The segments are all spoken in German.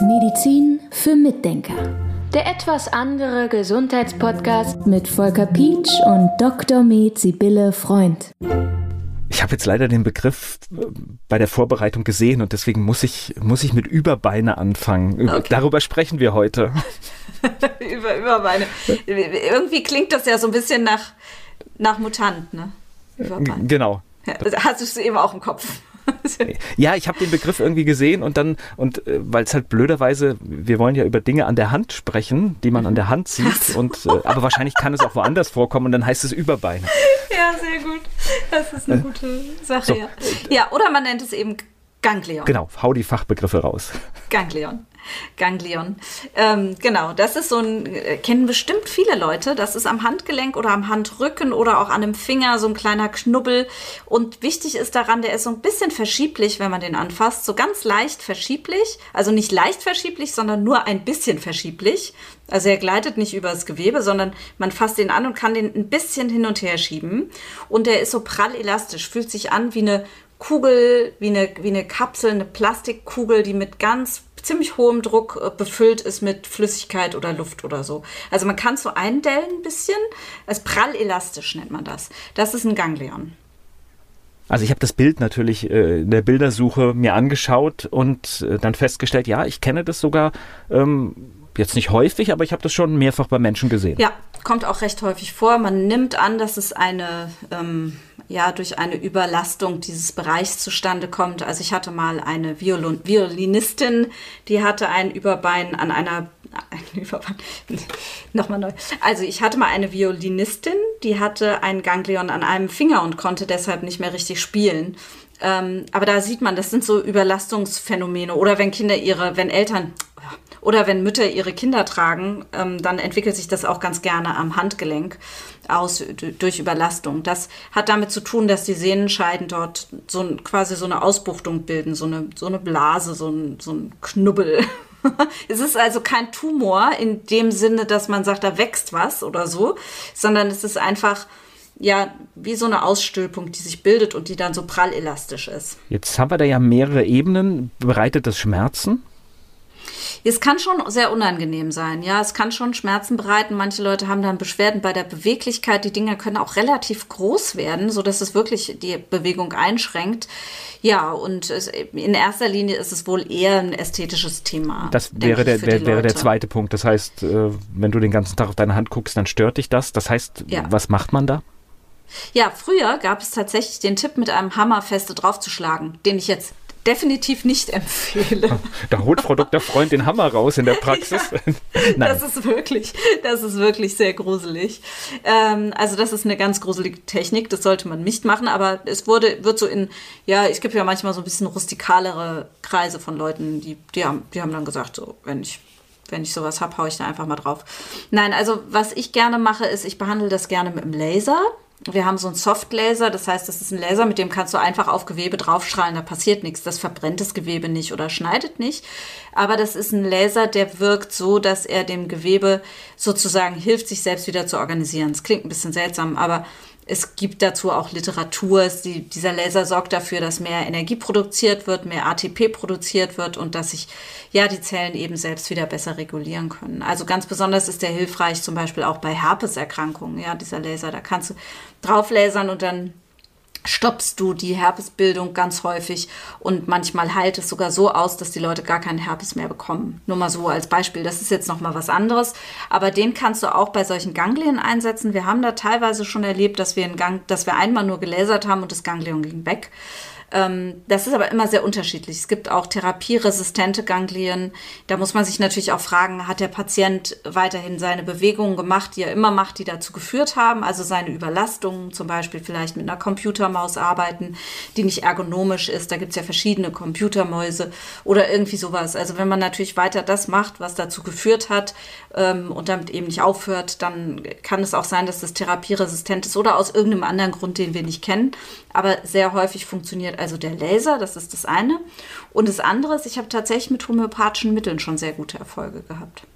Medizin für Mitdenker. Der etwas andere Gesundheitspodcast mit Volker Pietsch und Dr. Med Sibylle Freund. Ich habe jetzt leider den Begriff äh, bei der Vorbereitung gesehen und deswegen muss ich, muss ich mit Überbeine anfangen. Okay. Darüber sprechen wir heute. Über Überbeine. Irgendwie klingt das ja so ein bisschen nach, nach Mutant, ne? Überbeine. Genau. Hast du es eben auch im Kopf? ja, ich habe den Begriff irgendwie gesehen und dann, und äh, weil es halt blöderweise, wir wollen ja über Dinge an der Hand sprechen, die man an der Hand sieht, so. und, äh, aber wahrscheinlich kann es auch woanders vorkommen und dann heißt es Überbeine. Ja, sehr gut. Das ist eine äh, gute Sache, so. ja. Ja, oder man nennt es eben Ganglion. Genau, hau die Fachbegriffe raus. Ganglion. Ganglion. Ähm, genau, das ist so ein, äh, kennen bestimmt viele Leute. Das ist am Handgelenk oder am Handrücken oder auch an einem Finger so ein kleiner Knubbel. Und wichtig ist daran, der ist so ein bisschen verschieblich, wenn man den anfasst. So ganz leicht verschieblich. Also nicht leicht verschieblich, sondern nur ein bisschen verschieblich. Also er gleitet nicht übers Gewebe, sondern man fasst ihn an und kann den ein bisschen hin und her schieben. Und der ist so prall elastisch, fühlt sich an wie eine Kugel, wie eine, wie eine Kapsel, eine Plastikkugel, die mit ganz ziemlich hohem Druck äh, befüllt ist mit Flüssigkeit oder Luft oder so. Also man kann es so eindellen ein bisschen. Als prallelastisch nennt man das. Das ist ein Ganglion. Also ich habe das Bild natürlich äh, in der Bildersuche mir angeschaut und äh, dann festgestellt, ja, ich kenne das sogar ähm, jetzt nicht häufig, aber ich habe das schon mehrfach bei Menschen gesehen. Ja, kommt auch recht häufig vor. Man nimmt an, dass es eine ähm, ja durch eine Überlastung dieses Bereichs zustande kommt. Also ich hatte mal eine Violin Violinistin, die hatte ein Überbein an einer ein Überbein, nochmal neu. Also ich hatte mal eine Violinistin, die hatte ein Ganglion an einem Finger und konnte deshalb nicht mehr richtig spielen. Ähm, aber da sieht man, das sind so Überlastungsphänomene. Oder wenn Kinder ihre, wenn Eltern oder wenn Mütter ihre Kinder tragen, ähm, dann entwickelt sich das auch ganz gerne am Handgelenk aus durch Überlastung. Das hat damit zu tun, dass die Sehnenscheiden dort so quasi so eine Ausbuchtung bilden, so eine, so eine Blase, so ein, so ein Knubbel. es ist also kein Tumor in dem Sinne, dass man sagt, da wächst was oder so, sondern es ist einfach ja, wie so eine Ausstülpung, die sich bildet und die dann so prallelastisch ist. Jetzt haben wir da ja mehrere Ebenen. Bereitet das Schmerzen? Es kann schon sehr unangenehm sein, ja. Es kann schon Schmerzen bereiten. Manche Leute haben dann Beschwerden bei der Beweglichkeit. Die Dinger können auch relativ groß werden, sodass es wirklich die Bewegung einschränkt. Ja, und es, in erster Linie ist es wohl eher ein ästhetisches Thema. Das wäre, der, der wäre der zweite Punkt. Das heißt, äh, wenn du den ganzen Tag auf deine Hand guckst, dann stört dich das. Das heißt, ja. was macht man da? Ja, früher gab es tatsächlich den Tipp, mit einem Hammer feste draufzuschlagen, den ich jetzt definitiv nicht empfehle. Da holt Frau Dr. Freund den Hammer raus in der Praxis. Ja, das ist wirklich, das ist wirklich sehr gruselig. Ähm, also das ist eine ganz gruselige Technik, das sollte man nicht machen, aber es wurde, wird so in, ja, es gibt ja manchmal so ein bisschen rustikalere Kreise von Leuten, die, die haben, die haben dann gesagt, so, wenn ich wenn ich sowas habe, haue ich da einfach mal drauf. Nein, also was ich gerne mache, ist, ich behandle das gerne mit dem Laser. Wir haben so einen Softlaser, das heißt, das ist ein Laser, mit dem kannst du einfach auf Gewebe draufstrahlen, da passiert nichts. Das verbrennt das Gewebe nicht oder schneidet nicht. Aber das ist ein Laser, der wirkt so, dass er dem Gewebe sozusagen hilft, sich selbst wieder zu organisieren. Es klingt ein bisschen seltsam, aber es gibt dazu auch Literatur. Die, dieser Laser sorgt dafür, dass mehr Energie produziert wird, mehr ATP produziert wird und dass sich ja die Zellen eben selbst wieder besser regulieren können. Also ganz besonders ist der hilfreich zum Beispiel auch bei Herpeserkrankungen. Ja, dieser Laser, da kannst du drauf lasern und dann stoppst du die Herpesbildung ganz häufig und manchmal heilt es sogar so aus, dass die Leute gar keinen Herpes mehr bekommen. Nur mal so als Beispiel. Das ist jetzt noch mal was anderes, aber den kannst du auch bei solchen Ganglien einsetzen. Wir haben da teilweise schon erlebt, dass wir, einen Gang, dass wir einmal nur gelasert haben und das Ganglion ging weg. Ähm, das ist aber immer sehr unterschiedlich. Es gibt auch therapieresistente Ganglien. Da muss man sich natürlich auch fragen, hat der Patient weiterhin seine Bewegungen gemacht, die er immer macht, die dazu geführt haben, also seine Überlastungen, zum Beispiel vielleicht mit einer Computermaus arbeiten, die nicht ergonomisch ist. Da gibt es ja verschiedene Computermäuse oder irgendwie sowas. Also wenn man natürlich weiter das macht, was dazu geführt hat ähm, und damit eben nicht aufhört, dann kann es auch sein, dass das therapieresistent ist oder aus irgendeinem anderen Grund, den wir nicht kennen. Aber sehr häufig funktioniert also der Laser, das ist das eine. Und das andere ist, ich habe tatsächlich mit homöopathischen Mitteln schon sehr gute Erfolge gehabt.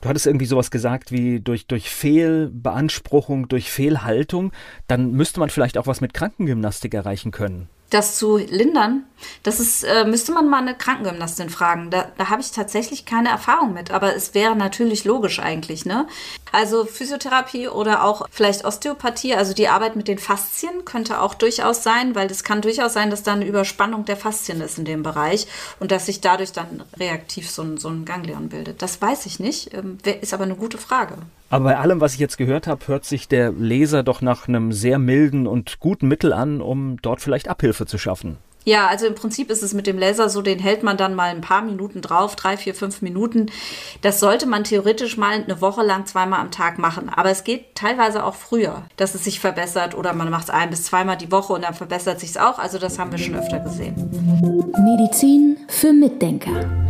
Du hattest irgendwie sowas gesagt wie durch, durch Fehlbeanspruchung, durch Fehlhaltung, dann müsste man vielleicht auch was mit Krankengymnastik erreichen können. Das zu lindern, das ist, äh, müsste man mal eine Krankengymnastin fragen. Da, da habe ich tatsächlich keine Erfahrung mit, aber es wäre natürlich logisch eigentlich, ne? Also Physiotherapie oder auch vielleicht Osteopathie, also die Arbeit mit den Faszien könnte auch durchaus sein, weil es kann durchaus sein, dass da eine Überspannung der Faszien ist in dem Bereich und dass sich dadurch dann reaktiv so ein, so ein Ganglion bildet. Das weiß ich nicht, ähm, ist aber eine gute Frage. Aber bei allem, was ich jetzt gehört habe, hört sich der Leser doch nach einem sehr milden und guten Mittel an, um dort vielleicht Abhilfe zu schaffen. Ja, also im Prinzip ist es mit dem Laser so, den hält man dann mal ein paar Minuten drauf, drei, vier, fünf Minuten. Das sollte man theoretisch mal eine Woche lang zweimal am Tag machen. Aber es geht teilweise auch früher, dass es sich verbessert oder man macht es ein bis zweimal die Woche und dann verbessert sich es auch. Also das haben wir schon öfter gesehen. Medizin für Mitdenker.